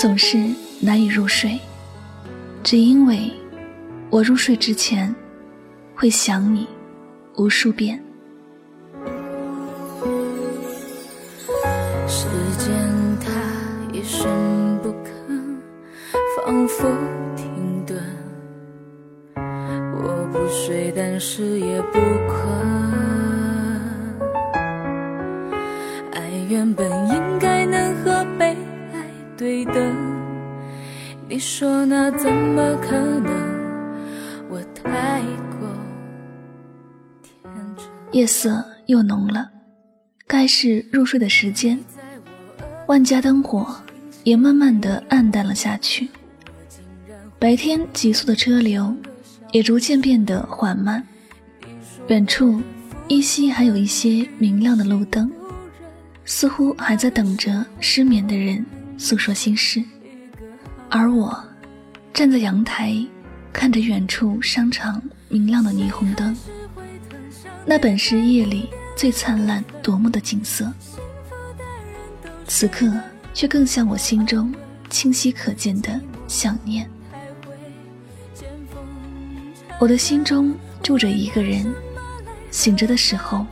总是难以入睡，只因为我入睡之前会想你无数遍。时间它一声不吭，仿佛停顿。我不睡，但是也不困。你说那怎么可能？我太过天真。夜色又浓了，该是入睡的时间。万家灯火也慢慢的暗淡了下去。白天急速的车流也逐渐变得缓慢。远处依稀还有一些明亮的路灯，似乎还在等着失眠的人。诉说心事，而我站在阳台，看着远处商场明亮的霓虹灯，那本是夜里最灿烂夺目的景色，此刻却更像我心中清晰可见的想念。我的心中住着一个人，醒着的时候，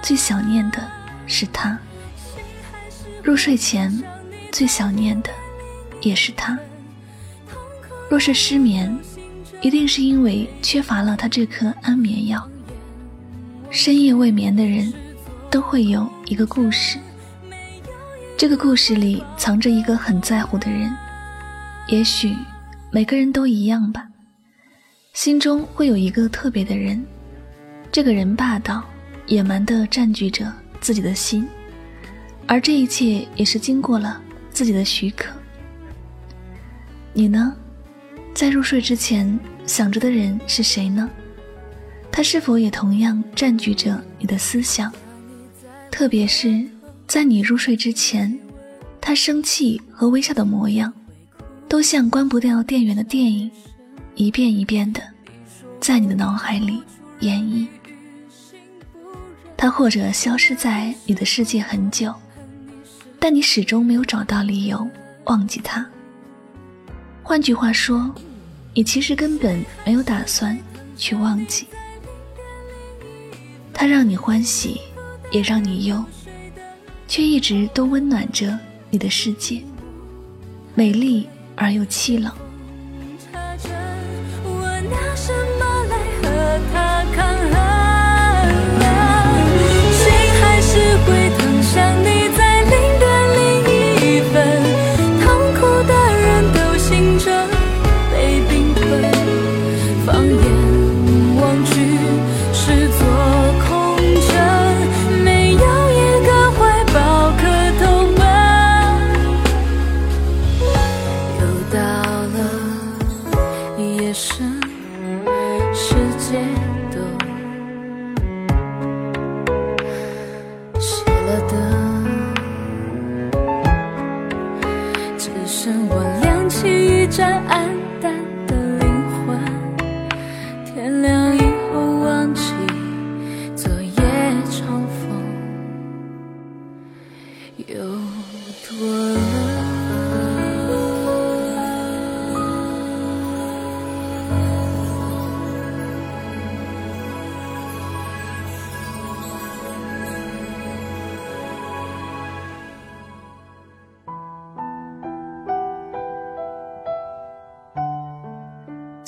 最想念的是他。入睡前。最想念的，也是他。若是失眠，一定是因为缺乏了他这颗安眠药。深夜未眠的人，都会有一个故事。这个故事里藏着一个很在乎的人。也许每个人都一样吧，心中会有一个特别的人。这个人霸道、野蛮地占据着自己的心，而这一切也是经过了。自己的许可，你呢？在入睡之前想着的人是谁呢？他是否也同样占据着你的思想？特别是在你入睡之前，他生气和微笑的模样，都像关不掉电源的电影，一遍一遍的在你的脑海里演绎。他或者消失在你的世界很久。但你始终没有找到理由忘记他。换句话说，你其实根本没有打算去忘记。他让你欢喜，也让你忧，却一直都温暖着你的世界，美丽而又凄冷。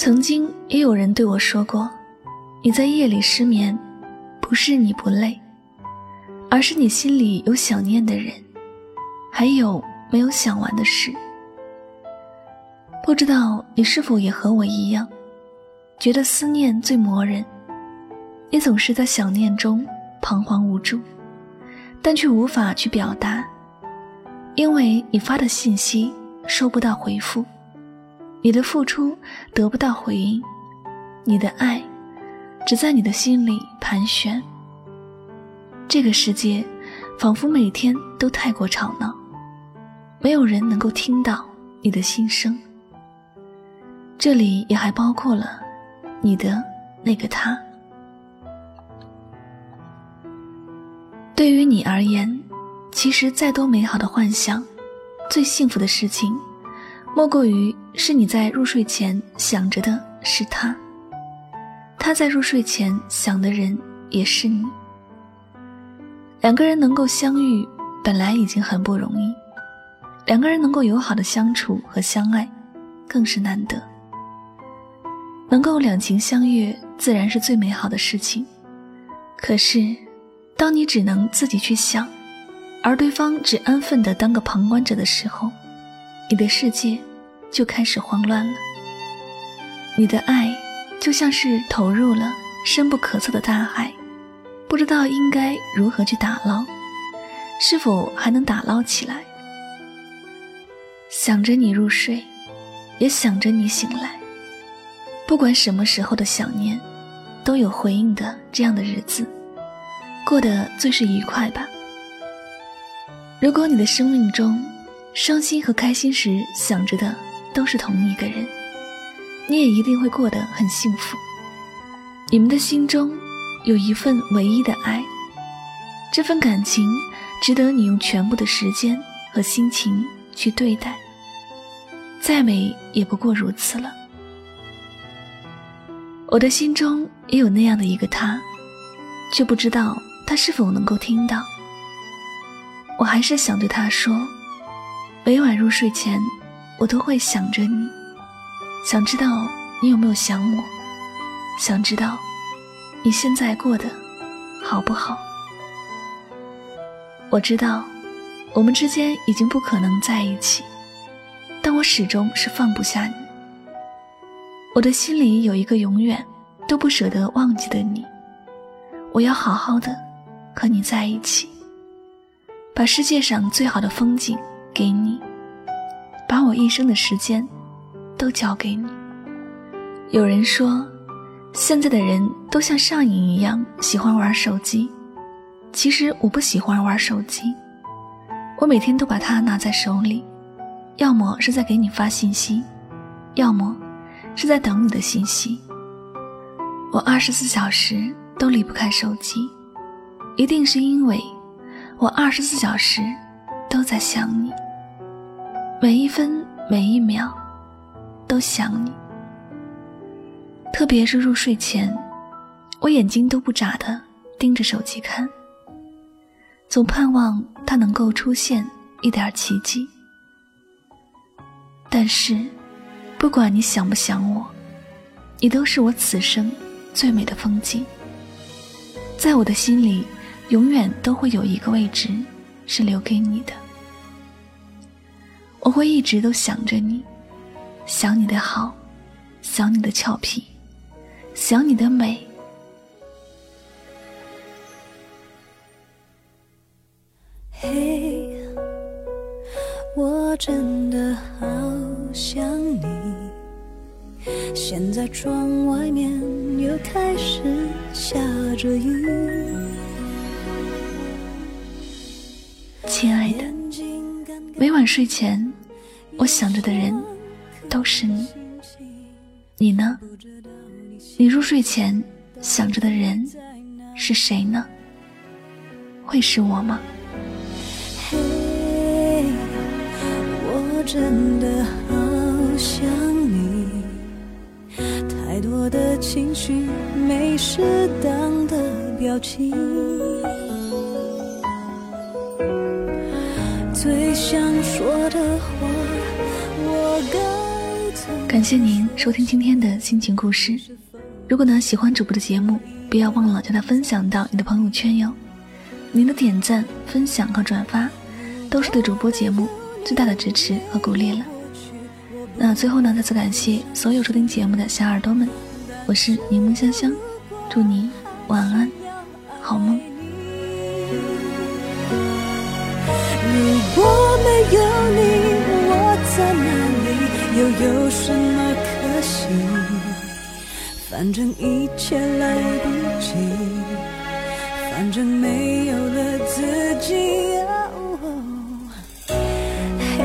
曾经也有人对我说过，你在夜里失眠，不是你不累，而是你心里有想念的人，还有没有想完的事。不知道你是否也和我一样，觉得思念最磨人。你总是在想念中彷徨无助，但却无法去表达，因为你发的信息收不到回复，你的付出得不到回应，你的爱只在你的心里盘旋。这个世界仿佛每天都太过吵闹，没有人能够听到你的心声。这里也还包括了你的那个他。对于你而言，其实再多美好的幻想，最幸福的事情，莫过于是你在入睡前想着的是他，他在入睡前想的人也是你。两个人能够相遇，本来已经很不容易，两个人能够友好的相处和相爱，更是难得。能够两情相悦，自然是最美好的事情。可是，当你只能自己去想，而对方只安分的当个旁观者的时候，你的世界就开始慌乱了。你的爱就像是投入了深不可测的大海，不知道应该如何去打捞，是否还能打捞起来？想着你入睡，也想着你醒来。不管什么时候的想念，都有回应的这样的日子，过得最是愉快吧。如果你的生命中，伤心和开心时想着的都是同一个人，你也一定会过得很幸福。你们的心中有一份唯一的爱，这份感情值得你用全部的时间和心情去对待。再美也不过如此了。我的心中也有那样的一个他，却不知道他是否能够听到。我还是想对他说，每晚入睡前，我都会想着你，想知道你有没有想我，想知道你现在过得好不好。我知道我们之间已经不可能在一起，但我始终是放不下你。我的心里有一个永远都不舍得忘记的你，我要好好的和你在一起，把世界上最好的风景给你，我一生的时间都交给你。有人说，现在的人都像上瘾一样喜欢玩手机，其实我不喜欢玩手机，我每天都把它拿在手里，要么是在给你发信息，要么。是在等你的信息。我二十四小时都离不开手机，一定是因为我二十四小时都在想你，每一分每一秒都想你。特别是入睡前，我眼睛都不眨的盯着手机看，总盼望它能够出现一点奇迹。但是。不管你想不想我，你都是我此生最美的风景。在我的心里，永远都会有一个位置是留给你的。我会一直都想着你，想你的好，想你的俏皮，想你的美。嘿，我真的好想你。现在窗外面又开始下着雨。亲爱的，每晚睡前，我想着的人都是你。你呢？你入睡前想着的人是谁呢？会是我吗？嘿，我真的好想你，太。多的情绪，没适当的表情。最想说的话，我该感谢您收听今天的心情故事。如果呢喜欢主播的节目，不要忘了将它分享到你的朋友圈哟。您的点赞、分享和转发，都是对主播节目最大的支持和鼓励了。那最后呢，再次感谢所有收听节目的小耳朵们，我是柠檬香香，祝你晚安，好梦。如果没有你，我在哪里？又有什么可惜？反正一切来不及，反正没有了自己。嘿，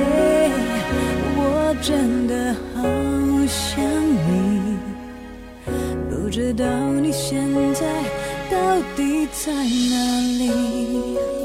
我真的好想你，不知道你现在到底在哪里。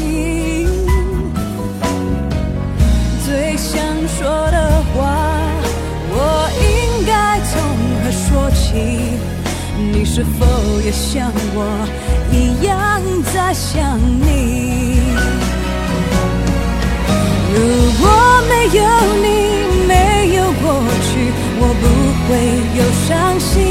想说的话，我应该从何说起？你是否也像我一样在想你？如果没有你，没有过去，我不会有伤心。